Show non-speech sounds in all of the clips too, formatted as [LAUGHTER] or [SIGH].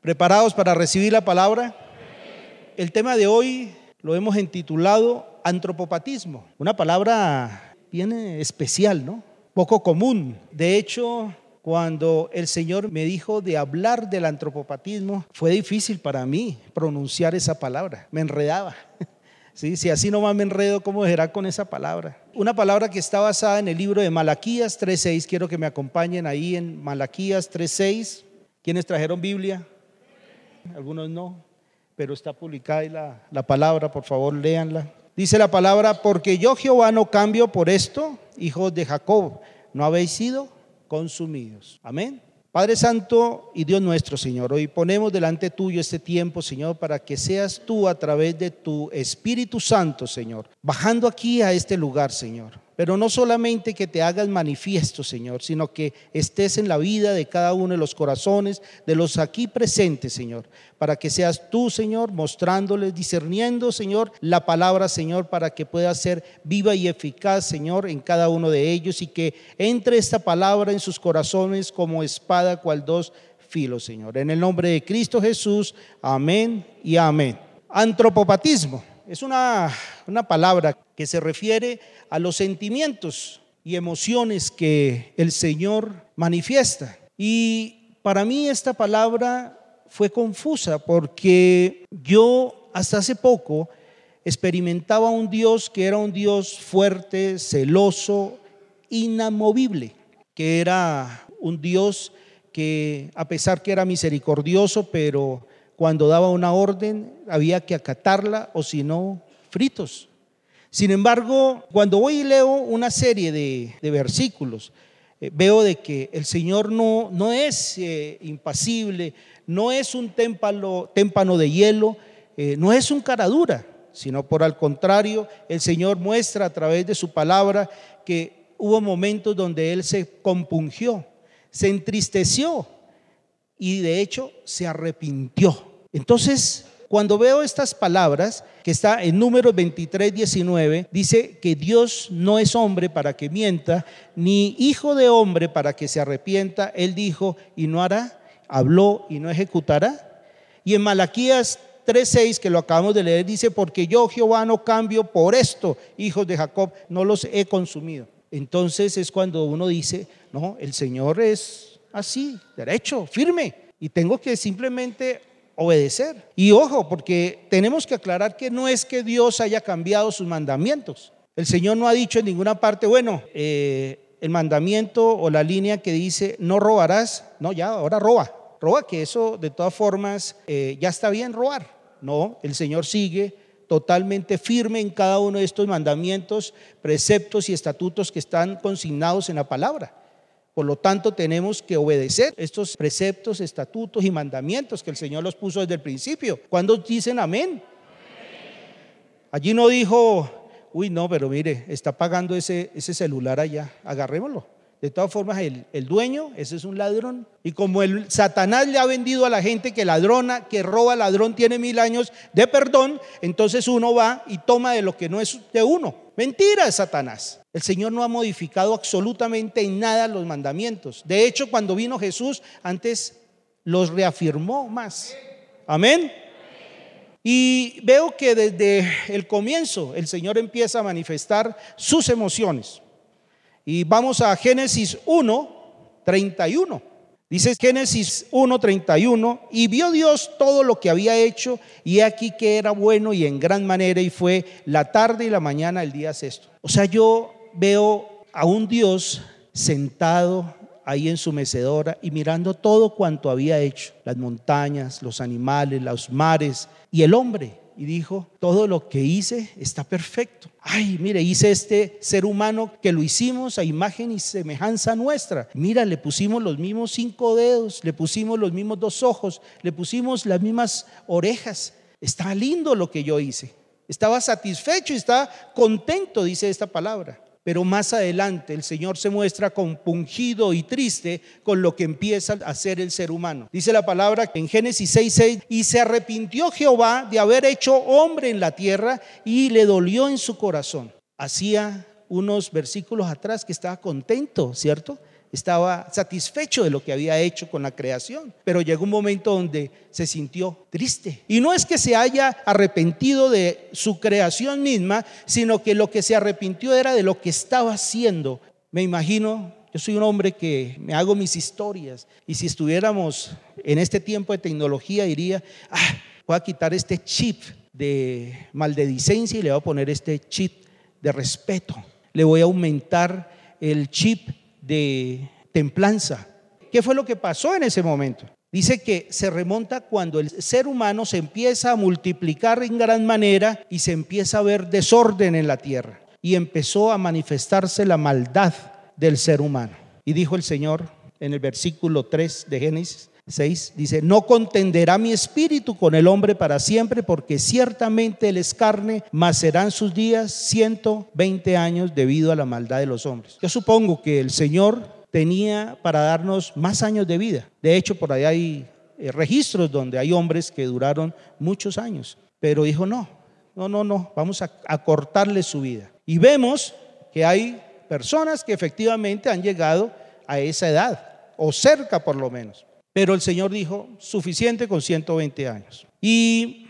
¿Preparados para recibir la palabra? El tema de hoy lo hemos intitulado antropopatismo, una palabra bien especial, ¿no? Poco común. De hecho, cuando el Señor me dijo de hablar del antropopatismo, fue difícil para mí pronunciar esa palabra, me enredaba. [LAUGHS] ¿Sí? Si así nomás me enredo, ¿cómo será con esa palabra? Una palabra que está basada en el libro de Malaquías 3.6, quiero que me acompañen ahí en Malaquías 3.6. ¿Quiénes trajeron Biblia? Algunos no, pero está publicada la, la palabra, por favor, léanla. Dice la palabra, porque yo Jehová no cambio por esto, hijos de Jacob, no habéis sido consumidos. Amén. Padre Santo y Dios nuestro, Señor, hoy ponemos delante tuyo este tiempo, Señor, para que seas tú a través de tu Espíritu Santo, Señor, bajando aquí a este lugar, Señor. Pero no solamente que te hagas manifiesto, Señor, sino que estés en la vida de cada uno de los corazones, de los aquí presentes, Señor, para que seas tú, Señor, mostrándoles, discerniendo, Señor, la palabra, Señor, para que pueda ser viva y eficaz, Señor, en cada uno de ellos y que entre esta palabra en sus corazones como espada cual dos filos, Señor. En el nombre de Cristo Jesús, amén y amén. Antropopatismo es una, una palabra que se refiere a los sentimientos y emociones que el Señor manifiesta. Y para mí esta palabra fue confusa porque yo hasta hace poco experimentaba un Dios que era un Dios fuerte, celoso, inamovible, que era un Dios que a pesar que era misericordioso, pero cuando daba una orden había que acatarla o si no, fritos. Sin embargo, cuando voy y leo una serie de, versículos, eh, veo de que el Señor no, no es eh, impasible, no es un témpano, de hielo, eh, no es un cara dura, sino por al contrario, el Señor muestra a través de su palabra que hubo momentos donde Él se compungió, se entristeció y de hecho se arrepintió. Entonces, cuando veo estas palabras, que está en número 23, 19, dice que Dios no es hombre para que mienta, ni hijo de hombre para que se arrepienta. Él dijo y no hará, habló y no ejecutará. Y en Malaquías 3:6 que lo acabamos de leer dice, porque yo Jehová no cambio por esto, hijos de Jacob, no los he consumido. Entonces es cuando uno dice, no, el Señor es así, derecho, firme, y tengo que simplemente obedecer. Y ojo, porque tenemos que aclarar que no es que Dios haya cambiado sus mandamientos. El Señor no ha dicho en ninguna parte, bueno, eh, el mandamiento o la línea que dice no robarás, no, ya, ahora roba. Roba, que eso de todas formas eh, ya está bien robar. No, el Señor sigue totalmente firme en cada uno de estos mandamientos, preceptos y estatutos que están consignados en la palabra. Por lo tanto, tenemos que obedecer estos preceptos, estatutos y mandamientos que el Señor los puso desde el principio. cuando dicen amén? Allí no dijo, uy, no, pero mire, está pagando ese, ese celular allá, agarrémoslo. De todas formas, el, el, dueño, ese es un ladrón. Y como el Satanás le ha vendido a la gente que ladrona, que roba ladrón, tiene mil años de perdón, entonces uno va y toma de lo que no es de uno. Mentira, Satanás. El Señor no ha modificado absolutamente en nada los mandamientos. De hecho, cuando vino Jesús, antes los reafirmó más. Amén. Y veo que desde el comienzo el Señor empieza a manifestar sus emociones. Y vamos a Génesis 1, 31. Dice Génesis 1:31, y vio Dios todo lo que había hecho, y aquí que era bueno y en gran manera, y fue la tarde y la mañana el día sexto. O sea, yo veo a un Dios sentado ahí en su mecedora y mirando todo cuanto había hecho, las montañas, los animales, los mares y el hombre y dijo, todo lo que hice está perfecto. Ay, mire, hice este ser humano que lo hicimos a imagen y semejanza nuestra. Mira, le pusimos los mismos cinco dedos, le pusimos los mismos dos ojos, le pusimos las mismas orejas. Está lindo lo que yo hice. Estaba satisfecho y está contento, dice esta palabra. Pero más adelante el Señor se muestra compungido y triste con lo que empieza a hacer el ser humano. Dice la palabra en Génesis 6:6, y se arrepintió Jehová de haber hecho hombre en la tierra y le dolió en su corazón. Hacía unos versículos atrás que estaba contento, ¿cierto? Estaba satisfecho de lo que había hecho con la creación, pero llegó un momento donde se sintió triste. Y no es que se haya arrepentido de su creación misma, sino que lo que se arrepintió era de lo que estaba haciendo. Me imagino, yo soy un hombre que me hago mis historias y si estuviéramos en este tiempo de tecnología diría, ah, voy a quitar este chip de maldedicencia y le voy a poner este chip de respeto. Le voy a aumentar el chip de templanza. ¿Qué fue lo que pasó en ese momento? Dice que se remonta cuando el ser humano se empieza a multiplicar en gran manera y se empieza a ver desorden en la tierra. Y empezó a manifestarse la maldad del ser humano. Y dijo el Señor en el versículo 3 de Génesis 6, dice, no contenderá mi espíritu con el hombre para siempre, porque ciertamente él es carne, mas serán sus días 120 años debido a la maldad de los hombres. Yo supongo que el Señor tenía para darnos más años de vida. De hecho, por ahí hay eh, registros donde hay hombres que duraron muchos años, pero dijo, no, no, no, no, vamos a, a cortarle su vida. Y vemos que hay personas que efectivamente han llegado a esa edad, o cerca por lo menos. Pero el Señor dijo, suficiente con 120 años. Y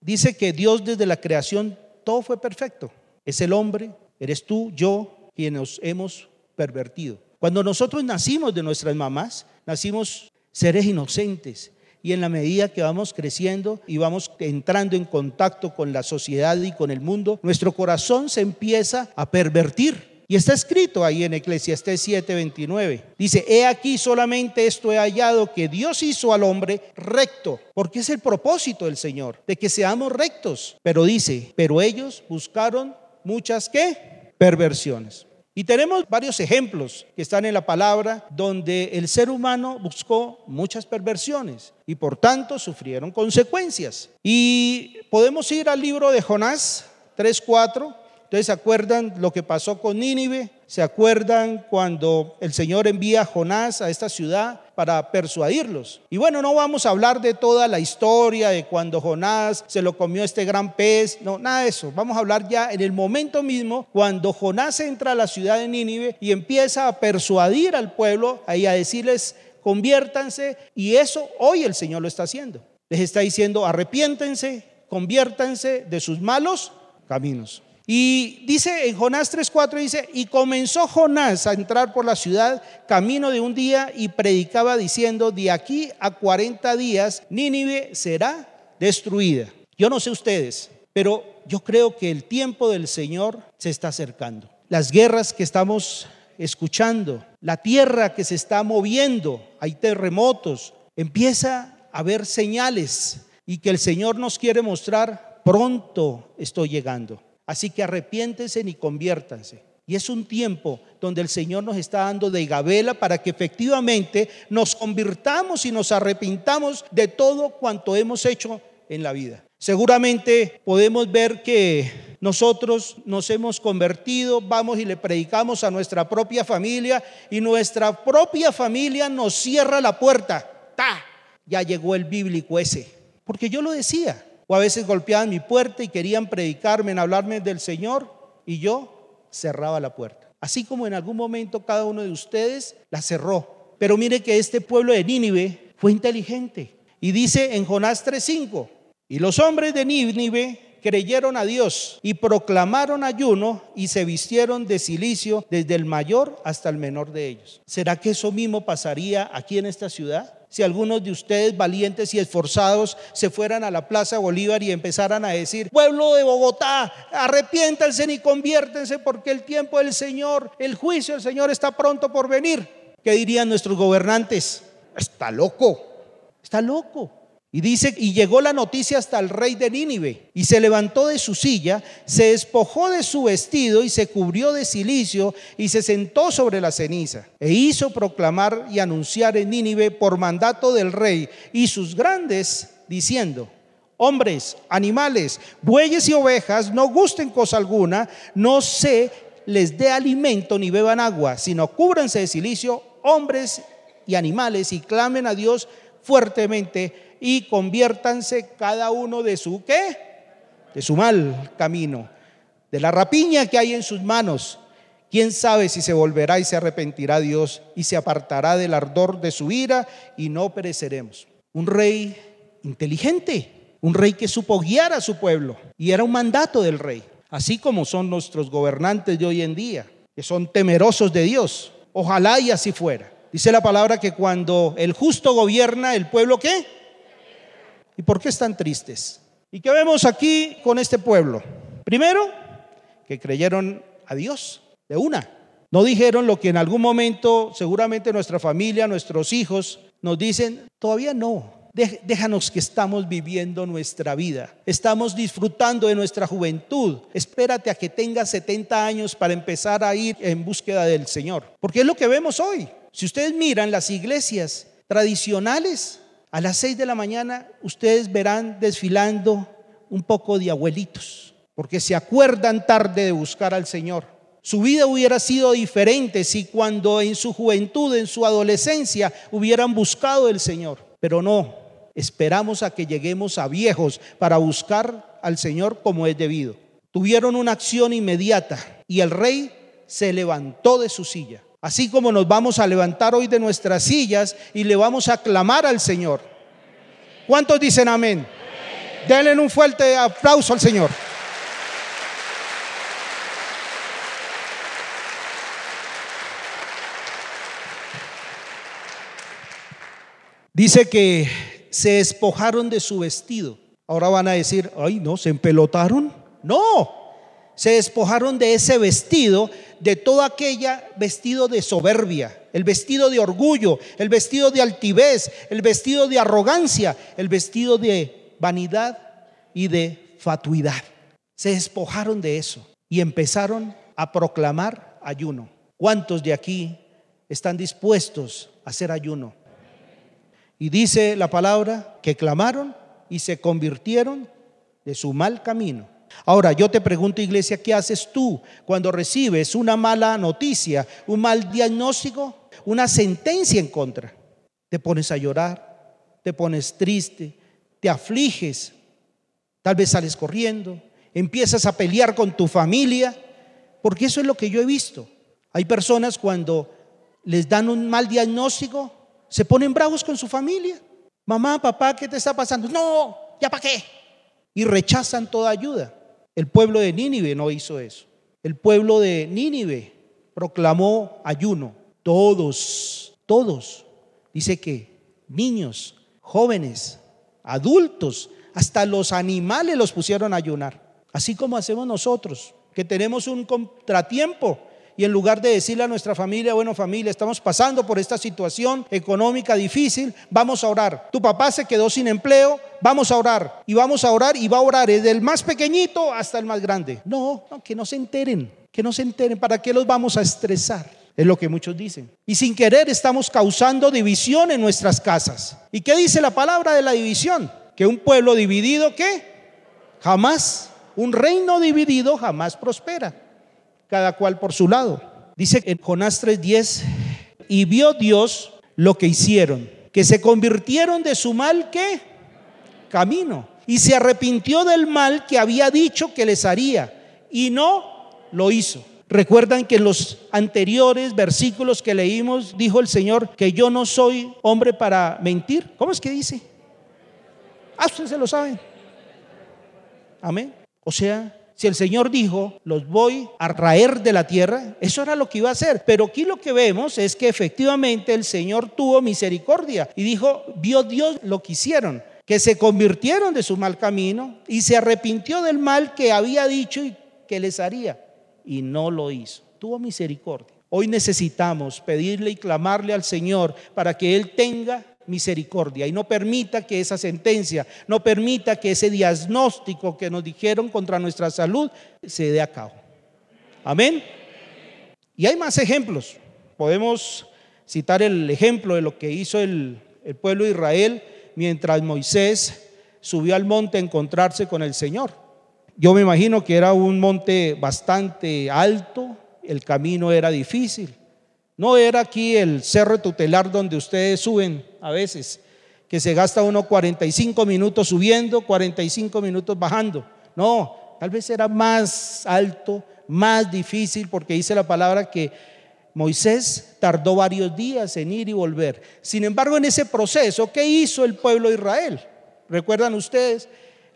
dice que Dios desde la creación, todo fue perfecto. Es el hombre, eres tú, yo, quienes nos hemos pervertido. Cuando nosotros nacimos de nuestras mamás, nacimos seres inocentes. Y en la medida que vamos creciendo y vamos entrando en contacto con la sociedad y con el mundo, nuestro corazón se empieza a pervertir y está escrito ahí en Eclesiastés 7:29. Dice, he aquí solamente esto he hallado que Dios hizo al hombre recto, porque es el propósito del Señor, de que seamos rectos. Pero dice, pero ellos buscaron muchas qué? Perversiones. Y tenemos varios ejemplos que están en la palabra donde el ser humano buscó muchas perversiones y por tanto sufrieron consecuencias. Y podemos ir al libro de Jonás 3:4 ¿Ustedes se acuerdan lo que pasó con Nínive? ¿Se acuerdan cuando el Señor envía a Jonás a esta ciudad para persuadirlos? Y bueno, no vamos a hablar de toda la historia de cuando Jonás se lo comió este gran pez, no, nada de eso. Vamos a hablar ya en el momento mismo cuando Jonás entra a la ciudad de Nínive y empieza a persuadir al pueblo y a decirles, conviértanse. Y eso hoy el Señor lo está haciendo. Les está diciendo, arrepiéntense, conviértanse de sus malos caminos. Y dice en Jonás 3:4 dice, "Y comenzó Jonás a entrar por la ciudad camino de un día y predicaba diciendo, de aquí a 40 días Nínive será destruida." Yo no sé ustedes, pero yo creo que el tiempo del Señor se está acercando. Las guerras que estamos escuchando, la tierra que se está moviendo, hay terremotos, empieza a haber señales y que el Señor nos quiere mostrar, pronto estoy llegando. Así que arrepiéntense y conviértanse. Y es un tiempo donde el Señor nos está dando de gabela para que efectivamente nos convirtamos y nos arrepintamos de todo cuanto hemos hecho en la vida. Seguramente podemos ver que nosotros nos hemos convertido, vamos y le predicamos a nuestra propia familia y nuestra propia familia nos cierra la puerta. ¡Ta! Ya llegó el bíblico ese. Porque yo lo decía, o a veces golpeaban mi puerta y querían predicarme, en hablarme del Señor, y yo cerraba la puerta. Así como en algún momento cada uno de ustedes la cerró. Pero mire que este pueblo de Nínive fue inteligente. Y dice en Jonás 3:5, y los hombres de Nínive creyeron a Dios y proclamaron ayuno y se vistieron de silicio desde el mayor hasta el menor de ellos. ¿Será que eso mismo pasaría aquí en esta ciudad? Si algunos de ustedes valientes y esforzados se fueran a la Plaza Bolívar y empezaran a decir, pueblo de Bogotá, arrepiéntanse y conviértense porque el tiempo del Señor, el juicio del Señor está pronto por venir. ¿Qué dirían nuestros gobernantes? Está loco, está loco. Y dice, y llegó la noticia hasta el rey de Nínive, y se levantó de su silla, se despojó de su vestido y se cubrió de silicio y se sentó sobre la ceniza, e hizo proclamar y anunciar en Nínive por mandato del rey y sus grandes, diciendo, hombres, animales, bueyes y ovejas, no gusten cosa alguna, no se les dé alimento ni beban agua, sino cúbranse de silicio, hombres y animales, y clamen a Dios fuertemente y conviértanse cada uno de su qué? De su mal camino, de la rapiña que hay en sus manos. ¿Quién sabe si se volverá y se arrepentirá Dios y se apartará del ardor de su ira y no pereceremos? Un rey inteligente, un rey que supo guiar a su pueblo y era un mandato del rey, así como son nuestros gobernantes de hoy en día, que son temerosos de Dios. Ojalá y así fuera. Dice la palabra que cuando el justo gobierna, el pueblo qué? ¿Y por qué están tristes? ¿Y qué vemos aquí con este pueblo? Primero, que creyeron a Dios de una. No dijeron lo que en algún momento seguramente nuestra familia, nuestros hijos nos dicen, todavía no. Déjanos que estamos viviendo nuestra vida. Estamos disfrutando de nuestra juventud. Espérate a que tengas 70 años para empezar a ir en búsqueda del Señor. Porque es lo que vemos hoy. Si ustedes miran las iglesias tradicionales, a las 6 de la mañana ustedes verán desfilando un poco de abuelitos, porque se acuerdan tarde de buscar al Señor. Su vida hubiera sido diferente si cuando en su juventud, en su adolescencia, hubieran buscado el Señor. Pero no, esperamos a que lleguemos a viejos para buscar al Señor como es debido. Tuvieron una acción inmediata y el rey se levantó de su silla. Así como nos vamos a levantar hoy de nuestras sillas y le vamos a clamar al Señor. ¿Cuántos dicen amén? Denle un fuerte aplauso al Señor. Dice que se despojaron de su vestido. Ahora van a decir, ay, no, se empelotaron. No, se despojaron de ese vestido, de todo aquella vestido de soberbia, el vestido de orgullo, el vestido de altivez, el vestido de arrogancia, el vestido de vanidad y de fatuidad. Se despojaron de eso y empezaron a proclamar ayuno. ¿Cuántos de aquí están dispuestos a hacer ayuno? Y dice la palabra que clamaron y se convirtieron de su mal camino. Ahora, yo te pregunto, iglesia, ¿qué haces tú cuando recibes una mala noticia, un mal diagnóstico, una sentencia en contra? Te pones a llorar, te pones triste, te afliges, tal vez sales corriendo, empiezas a pelear con tu familia, porque eso es lo que yo he visto. Hay personas cuando les dan un mal diagnóstico, se ponen bravos con su familia. Mamá, papá, ¿qué te está pasando? No, ¿ya para qué? Y rechazan toda ayuda. El pueblo de Nínive no hizo eso. El pueblo de Nínive proclamó ayuno. Todos, todos. Dice que niños, jóvenes, adultos, hasta los animales los pusieron a ayunar. Así como hacemos nosotros, que tenemos un contratiempo y en lugar de decirle a nuestra familia, bueno familia, estamos pasando por esta situación económica difícil, vamos a orar. Tu papá se quedó sin empleo, vamos a orar. Y vamos a orar y va a orar desde el más pequeñito hasta el más grande. No, no que no se enteren, que no se enteren. ¿Para qué los vamos a estresar? Es lo que muchos dicen. Y sin querer estamos causando división en nuestras casas. ¿Y qué dice la palabra de la división? Que un pueblo dividido, ¿qué? Jamás. Un reino dividido jamás prospera cada cual por su lado. Dice en Jonás 3:10, y vio Dios lo que hicieron, que se convirtieron de su mal que camino, y se arrepintió del mal que había dicho que les haría, y no lo hizo. Recuerdan que en los anteriores versículos que leímos dijo el Señor que yo no soy hombre para mentir. ¿Cómo es que dice? Ah, ustedes se lo saben. Amén. O sea, si el Señor dijo, los voy a raer de la tierra, eso era lo que iba a hacer. Pero aquí lo que vemos es que efectivamente el Señor tuvo misericordia y dijo, vio Dios lo que hicieron, que se convirtieron de su mal camino y se arrepintió del mal que había dicho y que les haría. Y no lo hizo. Tuvo misericordia. Hoy necesitamos pedirle y clamarle al Señor para que Él tenga misericordia y no permita que esa sentencia, no permita que ese diagnóstico que nos dijeron contra nuestra salud se dé a cabo. Amén. Y hay más ejemplos. Podemos citar el ejemplo de lo que hizo el, el pueblo de Israel mientras Moisés subió al monte a encontrarse con el Señor. Yo me imagino que era un monte bastante alto, el camino era difícil. No era aquí el cerro tutelar donde ustedes suben a veces, que se gasta uno 45 minutos subiendo, 45 minutos bajando. No, tal vez era más alto, más difícil porque dice la palabra que Moisés tardó varios días en ir y volver. Sin embargo, en ese proceso, ¿qué hizo el pueblo de Israel? ¿Recuerdan ustedes?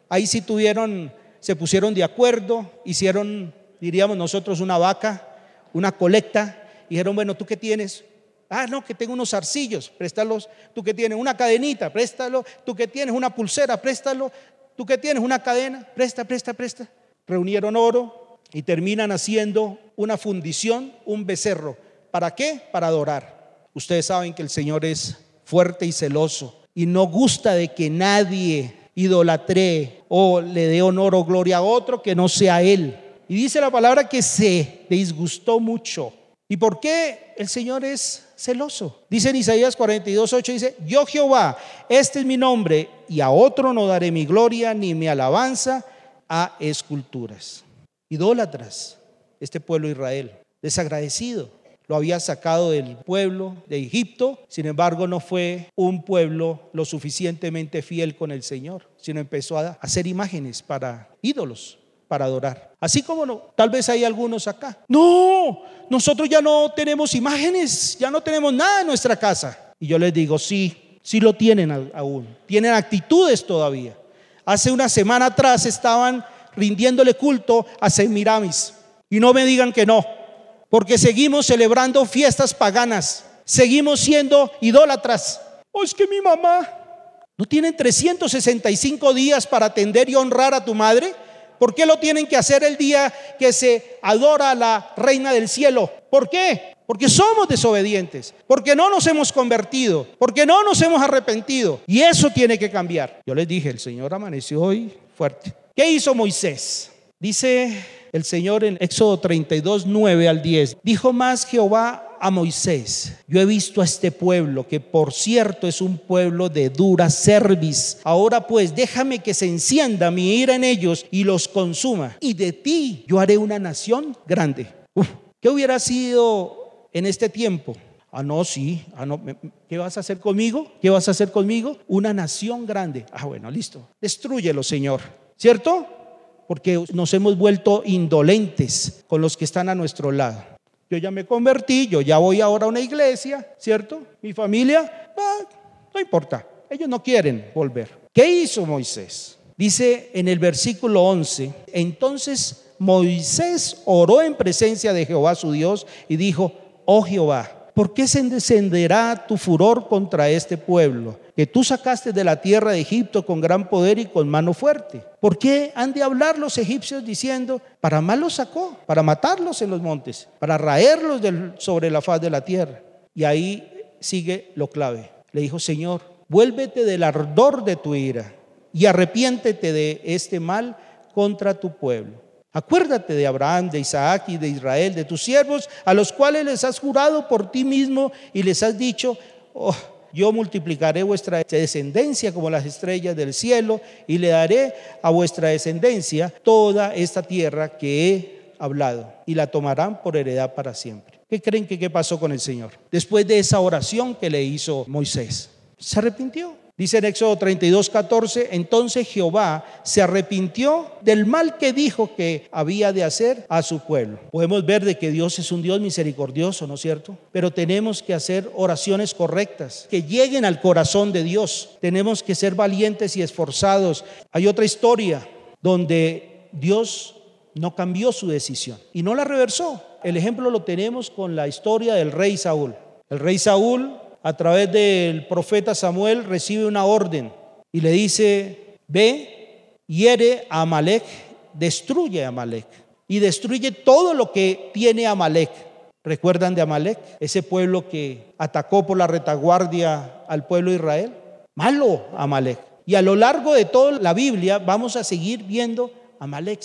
Ahí sí tuvieron, se pusieron de acuerdo, hicieron, diríamos nosotros, una vaca, una colecta, dijeron, bueno, ¿tú qué tienes? Ah, no, que tengo unos arcillos, préstalos. Tú que tienes una cadenita, préstalo. Tú que tienes una pulsera, préstalo. Tú que tienes una cadena, presta, presta, presta. Reunieron oro y terminan haciendo una fundición, un becerro. ¿Para qué? Para adorar. Ustedes saben que el Señor es fuerte y celoso y no gusta de que nadie idolatre o le dé honor o gloria a otro que no sea Él. Y dice la palabra que se disgustó mucho. ¿Y por qué el Señor es celoso? Dice en Isaías 42, 8, dice, yo Jehová, este es mi nombre, y a otro no daré mi gloria ni mi alabanza a esculturas. Idólatras, este pueblo Israel, desagradecido. Lo había sacado del pueblo de Egipto, sin embargo no fue un pueblo lo suficientemente fiel con el Señor, sino empezó a hacer imágenes para ídolos, para adorar. Así como no, tal vez hay algunos acá. No, nosotros ya no tenemos imágenes, ya no tenemos nada en nuestra casa. Y yo les digo, sí, sí lo tienen aún, tienen actitudes todavía. Hace una semana atrás estaban rindiéndole culto a Semiramis. Y no me digan que no, porque seguimos celebrando fiestas paganas, seguimos siendo idólatras. Oh, es que mi mamá, ¿no tienen 365 días para atender y honrar a tu madre? ¿Por qué lo tienen que hacer el día que se adora a la reina del cielo? ¿Por qué? Porque somos desobedientes, porque no nos hemos convertido, porque no nos hemos arrepentido. Y eso tiene que cambiar. Yo les dije, el Señor amaneció hoy fuerte. ¿Qué hizo Moisés? Dice el Señor en Éxodo 32, 9 al 10. Dijo más Jehová a Moisés, yo he visto a este pueblo, que por cierto es un pueblo de dura cerviz. Ahora pues déjame que se encienda mi ira en ellos y los consuma. Y de ti yo haré una nación grande. ¿Qué hubiera sido en este tiempo? Ah, no, sí. Ah, no. ¿Qué vas a hacer conmigo? ¿Qué vas a hacer conmigo? Una nación grande. Ah, bueno, listo. Destruyelo, Señor. ¿Cierto? porque nos hemos vuelto indolentes con los que están a nuestro lado. Yo ya me convertí, yo ya voy ahora a una iglesia, ¿cierto? Mi familia, ah, no importa, ellos no quieren volver. ¿Qué hizo Moisés? Dice en el versículo 11, entonces Moisés oró en presencia de Jehová su Dios y dijo, oh Jehová, ¿por qué se encenderá tu furor contra este pueblo? Que tú sacaste de la tierra de Egipto con gran poder y con mano fuerte. ¿Por qué han de hablar los egipcios diciendo, para mal los sacó, para matarlos en los montes, para raerlos sobre la faz de la tierra? Y ahí sigue lo clave. Le dijo, Señor, vuélvete del ardor de tu ira y arrepiéntete de este mal contra tu pueblo Acuérdate de Abraham, de Isaac y de Israel, de tus siervos, a los cuales les has jurado por ti mismo y les has dicho, oh, yo multiplicaré vuestra descendencia como las estrellas del cielo y le daré a vuestra descendencia toda esta tierra que he hablado y la tomarán por heredad para siempre. ¿Qué creen que qué pasó con el Señor? Después de esa oración que le hizo Moisés, se arrepintió. Dice en Éxodo 32, 14, entonces Jehová se arrepintió del mal que dijo que había de hacer a su pueblo. Podemos ver de que Dios es un Dios misericordioso, ¿no es cierto? Pero tenemos que hacer oraciones correctas, que lleguen al corazón de Dios. Tenemos que ser valientes y esforzados. Hay otra historia donde Dios no cambió su decisión y no la reversó. El ejemplo lo tenemos con la historia del rey Saúl. El rey Saúl a través del profeta Samuel recibe una orden y le dice, ve, hiere a Amalek, destruye a Amalek y destruye todo lo que tiene Amalek. ¿Recuerdan de Amalek? Ese pueblo que atacó por la retaguardia al pueblo de Israel. Malo Amalek. Y a lo largo de toda la Biblia vamos a seguir viendo Amalek.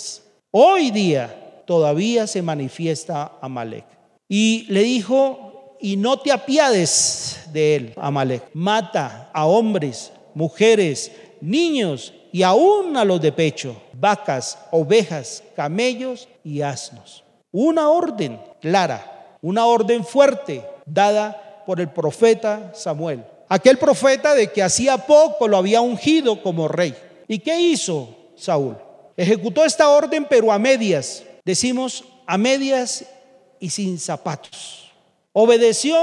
Hoy día todavía se manifiesta Amalek. Y le dijo y no te apiades de él, Amalek. Mata a hombres, mujeres, niños y aún a los de pecho, vacas, ovejas, camellos y asnos. Una orden clara, una orden fuerte dada por el profeta Samuel. Aquel profeta de que hacía poco lo había ungido como rey. ¿Y qué hizo Saúl? Ejecutó esta orden pero a medias. Decimos a medias y sin zapatos. Obedeció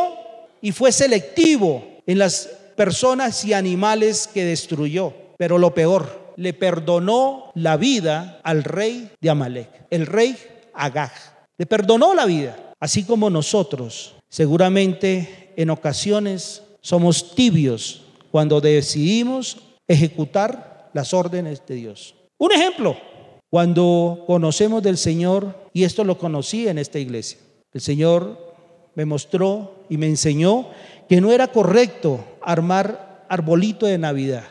y fue selectivo en las personas y animales que destruyó. Pero lo peor, le perdonó la vida al rey de Amalek, el rey Agag. Le perdonó la vida, así como nosotros. Seguramente en ocasiones somos tibios cuando decidimos ejecutar las órdenes de Dios. Un ejemplo, cuando conocemos del Señor, y esto lo conocí en esta iglesia, el Señor me mostró y me enseñó que no era correcto armar arbolito de Navidad.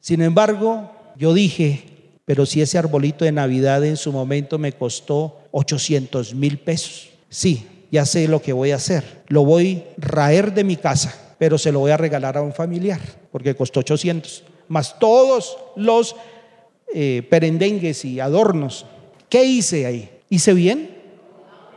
Sin embargo, yo dije, pero si ese arbolito de Navidad en su momento me costó 800 mil pesos, sí, ya sé lo que voy a hacer. Lo voy a raer de mi casa, pero se lo voy a regalar a un familiar, porque costó 800, más todos los eh, perendengues y adornos. ¿Qué hice ahí? ¿Hice bien?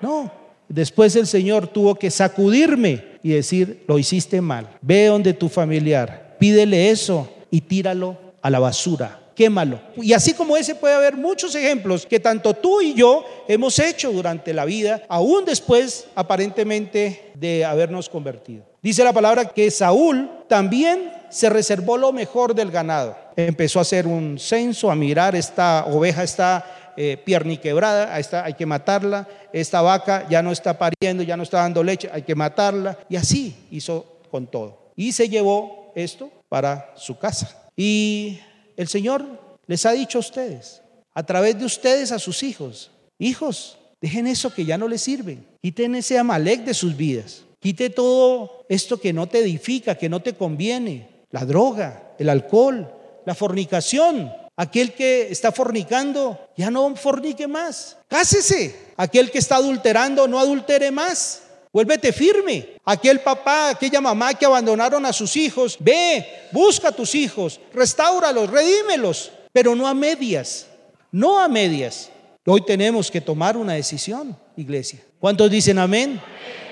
No. Después el Señor tuvo que sacudirme y decir, lo hiciste mal. Ve donde tu familiar, pídele eso y tíralo a la basura. Quémalo. Y así como ese puede haber muchos ejemplos que tanto tú y yo hemos hecho durante la vida, aún después aparentemente de habernos convertido. Dice la palabra que Saúl también se reservó lo mejor del ganado. Empezó a hacer un censo, a mirar, esta oveja está eh, pierniquebrada, esta hay que matarla, esta vaca ya no está pariendo, ya no está dando leche, hay que matarla. Y así hizo con todo. Y se llevó esto para su casa. Y el Señor les ha dicho a ustedes, a través de ustedes a sus hijos, hijos, dejen eso que ya no les sirve, quiten ese amalek de sus vidas, quite todo esto que no te edifica, que no te conviene, la droga, el alcohol, la fornicación. Aquel que está fornicando, ya no fornique más. Cásese. Aquel que está adulterando, no adultere más. Vuélvete firme. Aquel papá, aquella mamá que abandonaron a sus hijos, ve, busca a tus hijos, restáuralos, redímelos, pero no a medias. No a medias. Hoy tenemos que tomar una decisión, iglesia. ¿Cuántos dicen amén?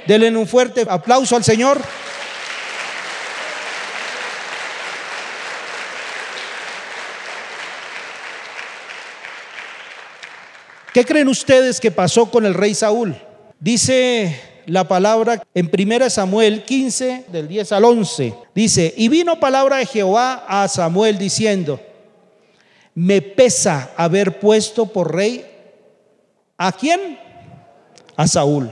Denle un fuerte aplauso al Señor. ¿Qué creen ustedes que pasó con el rey Saúl? Dice la palabra en 1 Samuel 15, del 10 al 11. Dice, y vino palabra de Jehová a Samuel diciendo, me pesa haber puesto por rey a quién? A Saúl,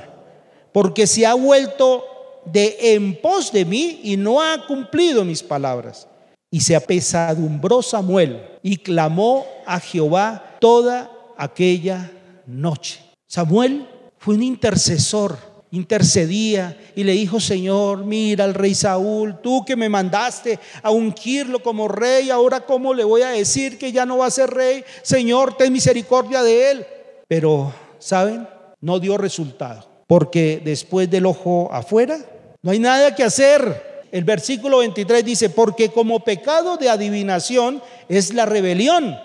porque se ha vuelto de en pos de mí y no ha cumplido mis palabras. Y se apesadumbró Samuel y clamó a Jehová toda aquella noche. Samuel fue un intercesor, intercedía y le dijo, Señor, mira al rey Saúl, tú que me mandaste a ungirlo como rey, ahora cómo le voy a decir que ya no va a ser rey, Señor, ten misericordia de él. Pero, ¿saben? No dio resultado, porque después del ojo afuera, no hay nada que hacer. El versículo 23 dice, porque como pecado de adivinación es la rebelión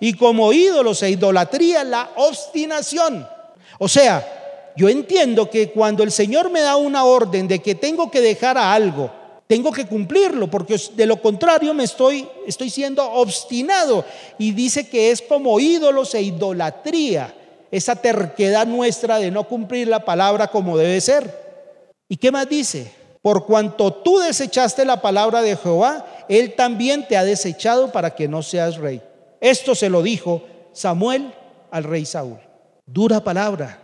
y como ídolos e idolatría la obstinación. O sea, yo entiendo que cuando el Señor me da una orden de que tengo que dejar a algo, tengo que cumplirlo, porque de lo contrario me estoy, estoy siendo obstinado. Y dice que es como ídolos e idolatría, esa terquedad nuestra de no cumplir la palabra como debe ser. ¿Y qué más dice? Por cuanto tú desechaste la palabra de Jehová, Él también te ha desechado para que no seas rey. Esto se lo dijo Samuel al rey Saúl. Dura palabra.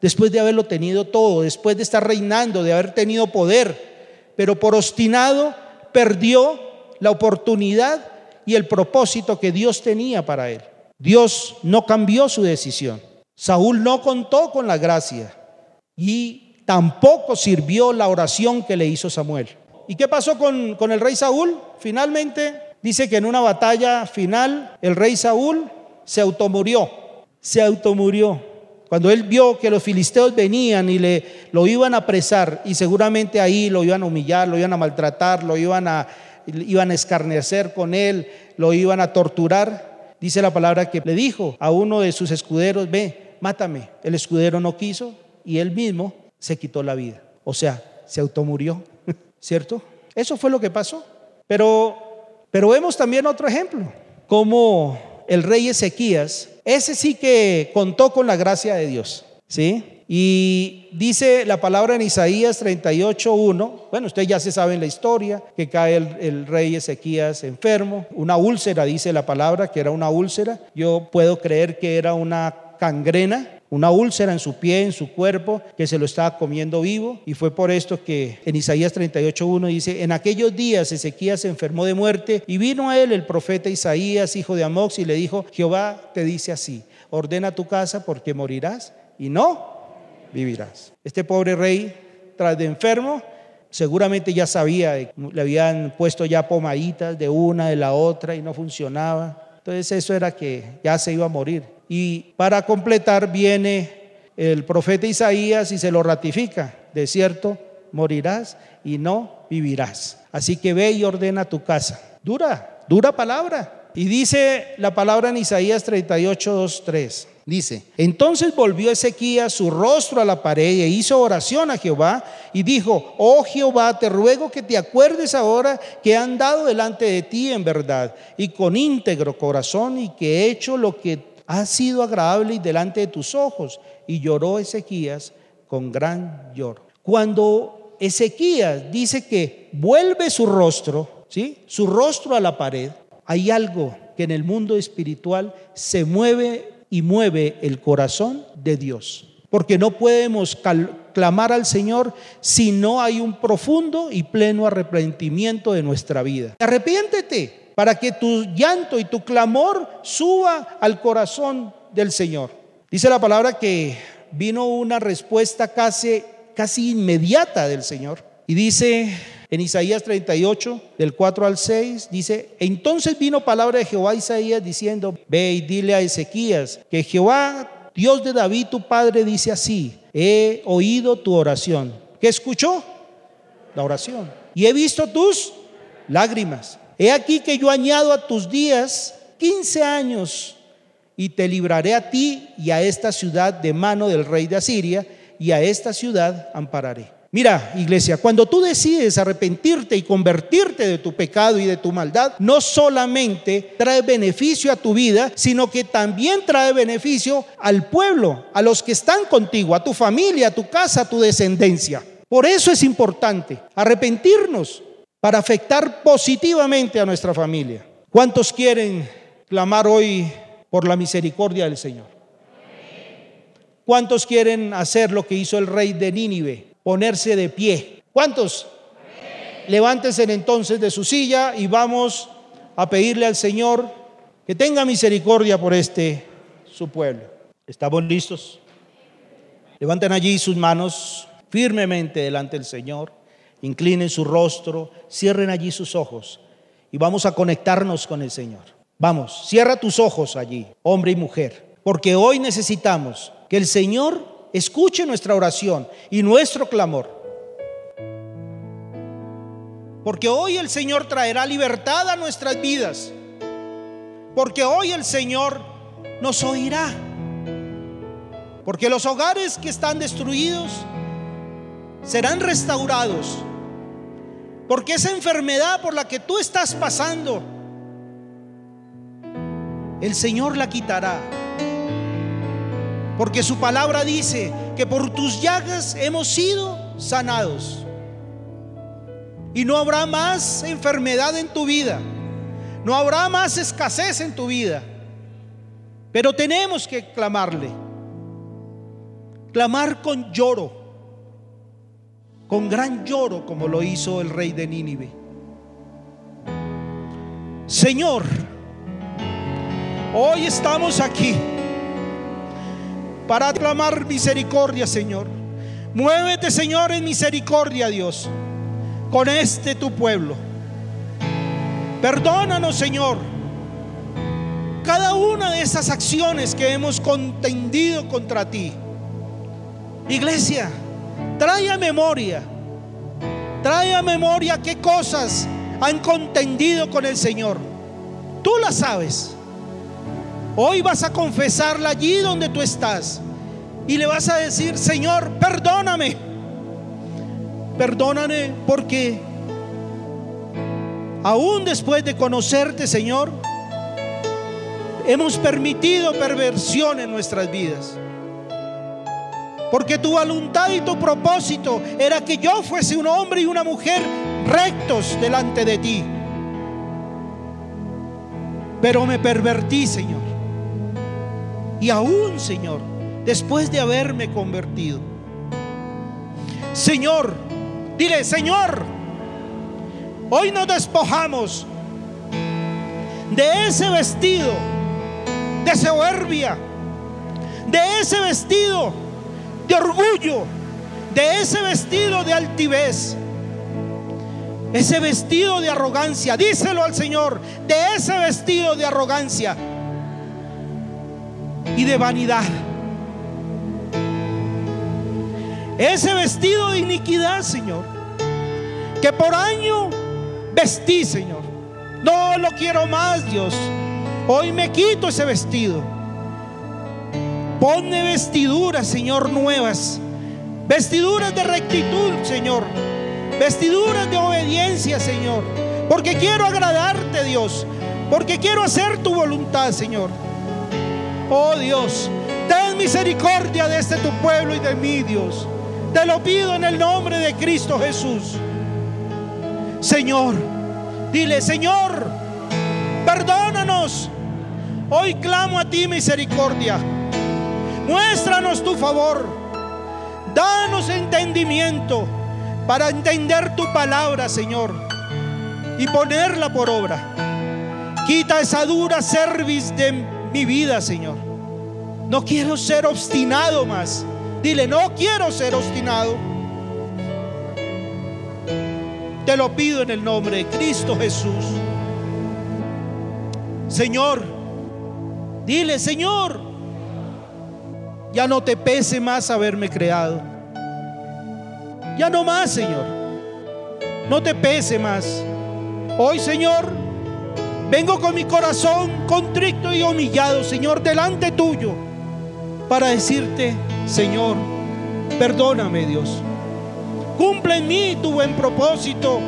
Después de haberlo tenido todo, después de estar reinando, de haber tenido poder, pero por obstinado perdió la oportunidad y el propósito que Dios tenía para él. Dios no cambió su decisión. Saúl no contó con la gracia y tampoco sirvió la oración que le hizo Samuel. ¿Y qué pasó con, con el rey Saúl? Finalmente Dice que en una batalla final el rey Saúl se automurió, se automurió. Cuando él vio que los filisteos venían y le lo iban a apresar y seguramente ahí lo iban a humillar, lo iban a maltratar, lo iban a iban a escarnecer con él, lo iban a torturar, dice la palabra que le dijo a uno de sus escuderos, "Ve, mátame." El escudero no quiso y él mismo se quitó la vida. O sea, se automurió, [LAUGHS] ¿cierto? Eso fue lo que pasó. Pero pero vemos también otro ejemplo, como el rey Ezequías, ese sí que contó con la gracia de Dios, ¿sí? Y dice la palabra en Isaías 38.1, bueno, ustedes ya se saben la historia, que cae el, rey Ezequías enfermo, una úlcera, dice la palabra, que era una úlcera. Yo puedo creer que era una cangrena, una úlcera en su pie, en su cuerpo, que se lo estaba comiendo vivo. Y fue por esto que en Isaías 38.1 dice, en aquellos días Ezequías se enfermó de muerte y vino a él el profeta Isaías, hijo de Amox, y le dijo, Jehová te dice así, ordena tu casa porque morirás y no vivirás. Este pobre rey, tras de enfermo, seguramente ya sabía, le habían puesto ya pomaditas de una, de la otra y no funcionaba. Entonces eso era que ya se iba a morir. Y para completar viene el profeta Isaías y se lo ratifica. De cierto, morirás y no vivirás. Así que ve y ordena tu casa. Dura, dura palabra. Y dice la palabra en Isaías 38, 2, 3. Dice, entonces volvió Ezequías su rostro a la pared e hizo oración a Jehová y dijo, oh Jehová, te ruego que te acuerdes ahora que he andado delante de ti en verdad y con íntegro corazón y que he hecho lo que ha sido agradable y delante de tus ojos. Y lloró Ezequías con gran lloro. Cuando Ezequías dice que vuelve su rostro, ¿sí? Su rostro a la pared, hay algo que en el mundo espiritual se mueve y mueve el corazón de Dios. Porque no podemos clamar al Señor si no hay un profundo y pleno arrepentimiento de nuestra vida. Arrepiéntete para que tu llanto y tu clamor suba al corazón del Señor. Dice la palabra que vino una respuesta casi, casi inmediata del Señor. Y dice en Isaías 38, del 4 al 6, dice, entonces vino palabra de Jehová a Isaías diciendo, ve y dile a Ezequías que Jehová, Dios de David, tu padre, dice así, he oído tu oración. ¿Qué escuchó? La oración. Y he visto tus lágrimas. He aquí que yo añado a tus días 15 años y te libraré a ti y a esta ciudad de mano del rey de Asiria y a esta ciudad ampararé. Mira, iglesia, cuando tú decides arrepentirte y convertirte de tu pecado y de tu maldad, no solamente trae beneficio a tu vida, sino que también trae beneficio al pueblo, a los que están contigo, a tu familia, a tu casa, a tu descendencia. Por eso es importante arrepentirnos para afectar positivamente a nuestra familia. ¿Cuántos quieren clamar hoy por la misericordia del Señor? ¿Cuántos quieren hacer lo que hizo el rey de Nínive? ponerse de pie. ¿Cuántos? Levántense entonces de su silla y vamos a pedirle al Señor que tenga misericordia por este su pueblo. ¿Estamos listos? Levanten allí sus manos firmemente delante del Señor, inclinen su rostro, cierren allí sus ojos y vamos a conectarnos con el Señor. Vamos, cierra tus ojos allí, hombre y mujer, porque hoy necesitamos que el Señor escuche nuestra oración y nuestro clamor. Porque hoy el Señor traerá libertad a nuestras vidas. Porque hoy el Señor nos oirá. Porque los hogares que están destruidos serán restaurados. Porque esa enfermedad por la que tú estás pasando, el Señor la quitará. Porque su palabra dice que por tus llagas hemos sido sanados. Y no habrá más enfermedad en tu vida. No habrá más escasez en tu vida. Pero tenemos que clamarle. Clamar con lloro. Con gran lloro como lo hizo el rey de Nínive. Señor, hoy estamos aquí para clamar misericordia, Señor. Muévete, Señor, en misericordia, Dios, con este tu pueblo. Perdónanos, Señor, cada una de esas acciones que hemos contendido contra ti. Iglesia, trae a memoria, trae a memoria qué cosas han contendido con el Señor. Tú la sabes. Hoy vas a confesarla allí donde tú estás. Y le vas a decir, Señor, perdóname. Perdóname porque aún después de conocerte, Señor, hemos permitido perversión en nuestras vidas. Porque tu voluntad y tu propósito era que yo fuese un hombre y una mujer rectos delante de ti. Pero me pervertí, Señor. Y aún, Señor, después de haberme convertido. Señor, dile, Señor, hoy nos despojamos de ese vestido de soberbia, de ese vestido de orgullo, de ese vestido de altivez, ese vestido de arrogancia. Díselo al Señor, de ese vestido de arrogancia y de vanidad. Ese vestido de iniquidad, Señor, que por año vestí, Señor. No lo quiero más, Dios. Hoy me quito ese vestido. Ponme vestiduras, Señor, nuevas. Vestiduras de rectitud, Señor. Vestiduras de obediencia, Señor. Porque quiero agradarte, Dios. Porque quiero hacer tu voluntad, Señor. Oh Dios, ten misericordia de este tu pueblo y de mí, Dios. Te lo pido en el nombre de Cristo Jesús. Señor, dile, Señor, perdónanos. Hoy clamo a ti misericordia. Muéstranos tu favor. Danos entendimiento para entender tu palabra, Señor, y ponerla por obra. Quita esa dura cerviz de mi vida, Señor. No quiero ser obstinado más. Dile, no quiero ser obstinado. Te lo pido en el nombre de Cristo Jesús. Señor, dile, Señor, ya no te pese más haberme creado. Ya no más, Señor. No te pese más. Hoy, Señor, vengo con mi corazón contrito y humillado, Señor, delante tuyo, para decirte, Señor, perdóname, Dios. Cumple en mí tu buen propósito.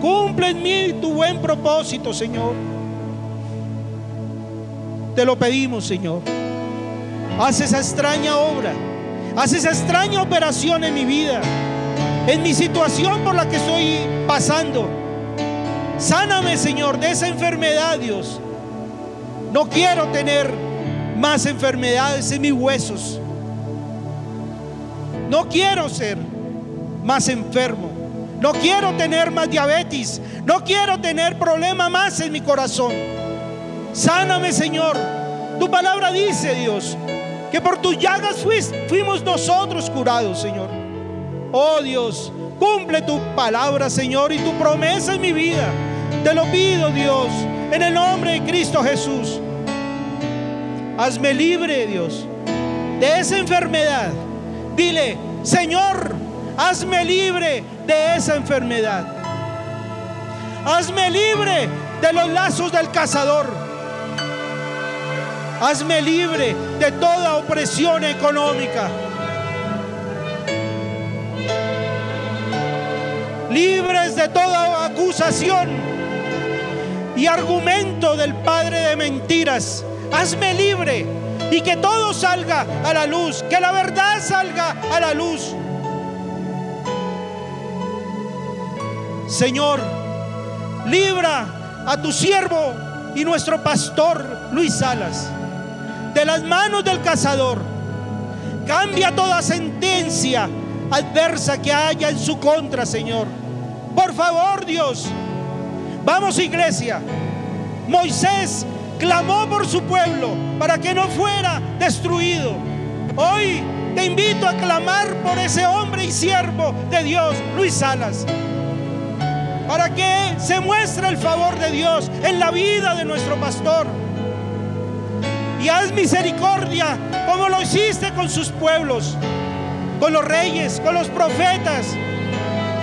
Cumple en mí tu buen propósito, Señor. Te lo pedimos, Señor. Haz esa extraña obra. Haz esa extraña operación en mi vida. En mi situación por la que estoy pasando. Sáname, Señor, de esa enfermedad, Dios. No quiero tener más enfermedades en mis huesos. No quiero ser más enfermo. No quiero tener más diabetes. No quiero tener problema más en mi corazón. Sáname, Señor. Tu palabra dice, Dios, que por tus llagas fuimos nosotros curados, Señor. Oh Dios, cumple tu palabra, Señor, y tu promesa en mi vida. Te lo pido, Dios, en el nombre de Cristo Jesús. Hazme libre, Dios, de esa enfermedad. Dile, Señor, hazme libre de esa enfermedad. Hazme libre de los lazos del cazador. Hazme libre de toda opresión económica. Libres de toda acusación y argumento del Padre de mentiras. Hazme libre y que todo salga a la luz, que la verdad salga a la luz. Señor, libra a tu siervo y nuestro pastor Luis Salas de las manos del cazador. Cambia toda sentencia adversa que haya en su contra, Señor. Por favor, Dios. Vamos, iglesia. Moisés clamó por su pueblo para que no fuera destruido. Hoy te invito a clamar por ese hombre y siervo de Dios, Luis Salas, para que se muestre el favor de Dios en la vida de nuestro pastor y haz misericordia como lo hiciste con sus pueblos, con los reyes, con los profetas.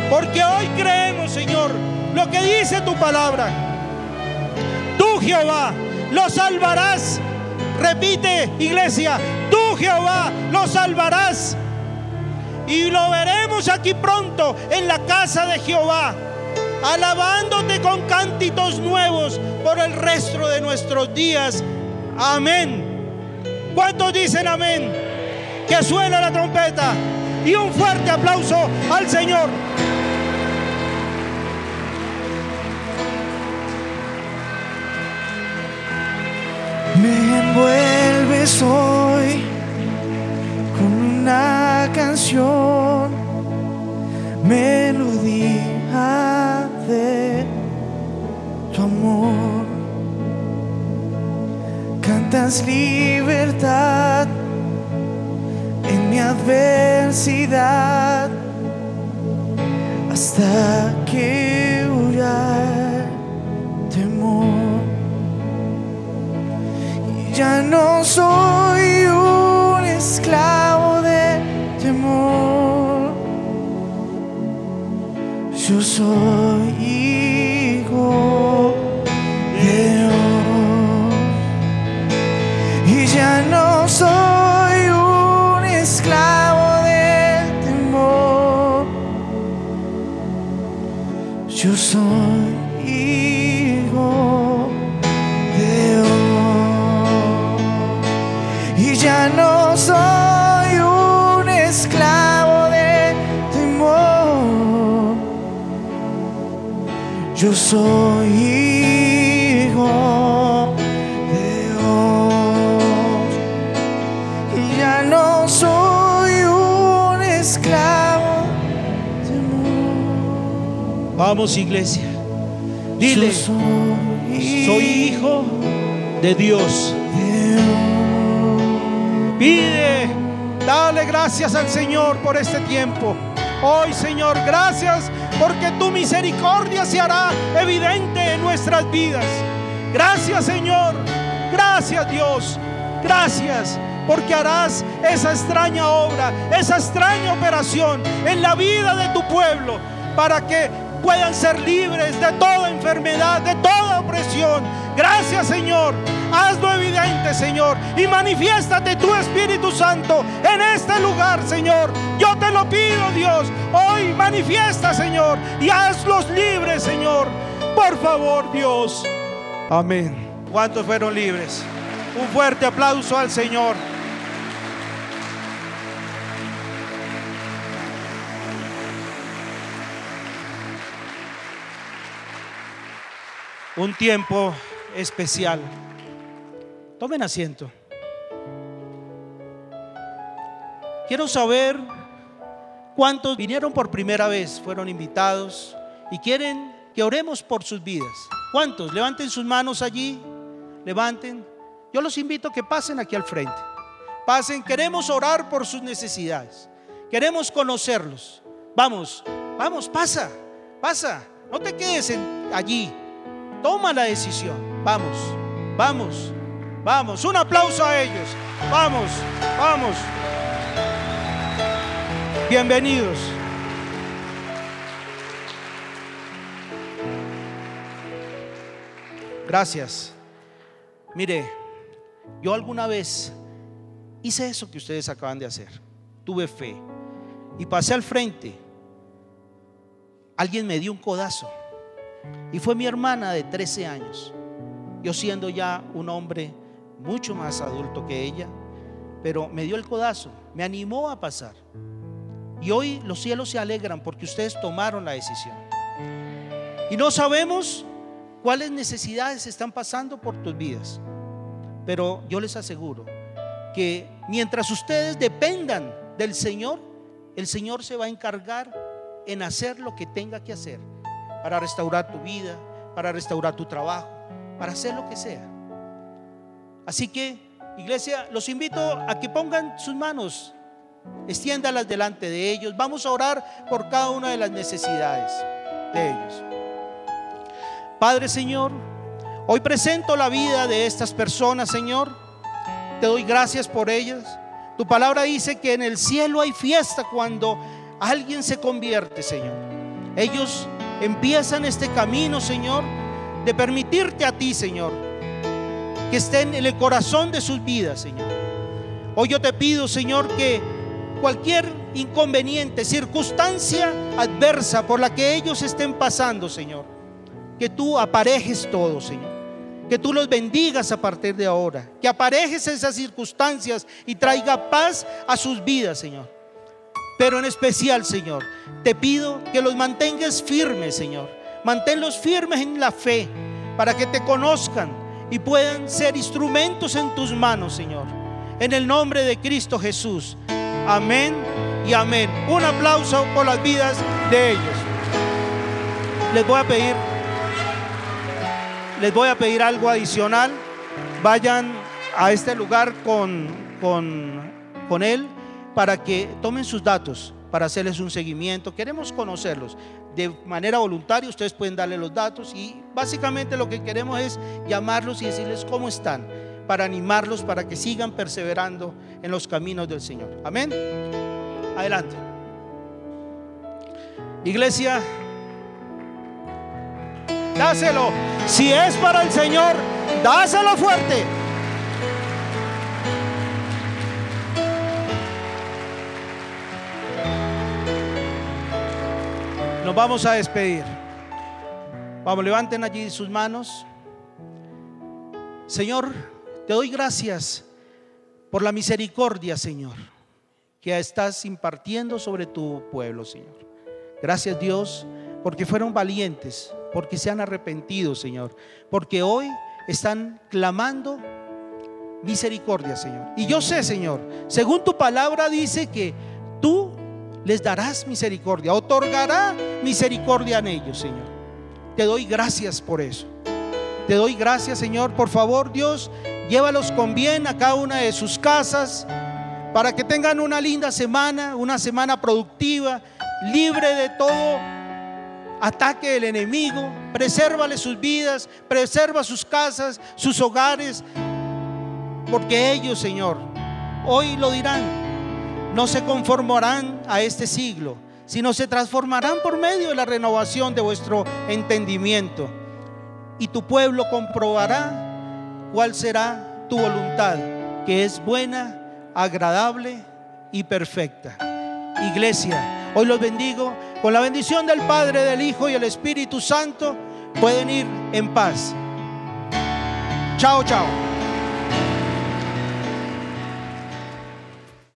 Porque hoy creemos, Señor, lo que dice tu palabra. Tú, Jehová, lo salvarás. Repite, iglesia, tú, Jehová, lo salvarás. Y lo veremos aquí pronto en la casa de Jehová, alabándote con cántitos nuevos por el resto de nuestros días Amén. ¿Cuántos dicen amén? Que suene la trompeta y un fuerte aplauso al Señor. Me envuelves hoy con una canción, melodía de tu amor. Cantas libertad en mi adversidad hasta que huya temor. Y ya no soy un esclavo de temor. Yo soy iglesia. Dile, soy, hijo de Dios. Pide, dale gracias al Señor por este tiempo. Hoy, Señor, gracias porque tu misericordia se hará evidente en nuestras vidas. Gracias, Señor. Gracias, Dios. Gracias porque harás esa extraña obra, esa extraña operación en la vida de tu pueblo para que puedan ser libres de toda enfermedad, de toda opresión. Gracias, Señor. Hazlo evidente, Señor, y manifiéstate tu Espíritu Santo en este lugar, Señor. Yo te lo pido, Dios. Hoy manifiesta, Señor, y hazlos libres, Señor. Por favor, Dios. Amén. ¿Cuántos fueron libres? Un fuerte aplauso al Señor. Un tiempo especial. Tomen asiento. Quiero saber cuántos vinieron por primera vez, fueron invitados y quieren que oremos por sus vidas. ¿Cuántos? Levanten sus manos allí. Levanten. Yo los invito a que pasen aquí al frente. Pasen, queremos orar por sus necesidades. Queremos conocerlos. Vamos, vamos, pasa, pasa. No te quedes allí. Toma la decisión. Vamos, vamos, vamos. Un aplauso a ellos. Vamos, vamos. Bienvenidos. Gracias. Mire, yo alguna vez hice eso que ustedes acaban de hacer. Tuve fe y pasé al frente. Alguien me dio un codazo y fue mi hermana de 13 años. Yo siendo ya un hombre mucho más adulto que ella, pero me dio el codazo, me animó a pasar. Y hoy los cielos se alegran porque ustedes tomaron la decisión. Y no sabemos cuáles necesidades están pasando por tus vidas. Pero yo les aseguro que mientras ustedes dependan del Señor, el Señor se va a encargar en hacer lo que tenga que hacer para restaurar tu vida, para restaurar tu trabajo, para hacer lo que sea. Así que, iglesia, los invito a que pongan sus manos, extiéndalas delante de ellos. Vamos a orar por cada una de las necesidades de ellos. Padre Señor, hoy presento la vida de estas personas, Señor. Te doy gracias por ellas. Tu palabra dice que en el cielo hay fiesta cuando alguien se convierte, Señor. Ellos empiezan este camino, Señor, de permitirte a ti, Señor, que esté en el corazón de sus vidas, Señor. Hoy yo te pido, Señor, que cualquier inconveniente, circunstancia adversa por la que ellos estén pasando, Señor, que tú aparejes todo, Señor. que tú los bendigas a partir de ahora, que aparejes esas circunstancias y traiga paz a sus vidas, Señor. Pero en especial, Señor, te pido que los mantengas firmes, Señor. Manténlos firmes en la fe para que te conozcan y puedan ser instrumentos en tus manos, Señor. En el nombre de Cristo Jesús. Amén y amén. Un aplauso por las vidas de ellos. Les voy a pedir les voy a pedir algo adicional. Vayan a este lugar con, con, con él para que tomen sus datos, para hacerles un seguimiento. Queremos conocerlos. De manera voluntaria ustedes pueden darle los datos y básicamente lo que queremos es llamarlos y decirles cómo están, para animarlos para que sigan perseverando en los caminos del Señor. Amén. Adelante. Iglesia, dáselo. Si es para el Señor, dáselo fuerte. Nos vamos a despedir. Vamos, levanten allí sus manos. Señor, te doy gracias por la misericordia, Señor, que estás impartiendo sobre tu pueblo, Señor. Gracias, Dios, porque fueron valientes, porque se han arrepentido, Señor, porque hoy están clamando misericordia, Señor. Y yo sé, Señor, según tu palabra dice que tú les darás misericordia, otorgará misericordia en ellos, Señor. Te doy gracias por eso. Te doy gracias, Señor. Por favor, Dios, llévalos con bien a cada una de sus casas para que tengan una linda semana, una semana productiva, libre de todo ataque del enemigo, presérvale sus vidas, preserva sus casas, sus hogares, porque ellos, Señor, hoy lo dirán, no se conformarán a este siglo, sino se transformarán por medio de la renovación de vuestro entendimiento. Y tu pueblo comprobará cuál será tu voluntad, que es buena, agradable y perfecta. Iglesia, hoy los bendigo con la bendición del Padre, del Hijo y el Espíritu Santo, pueden ir en paz. Chao, chao.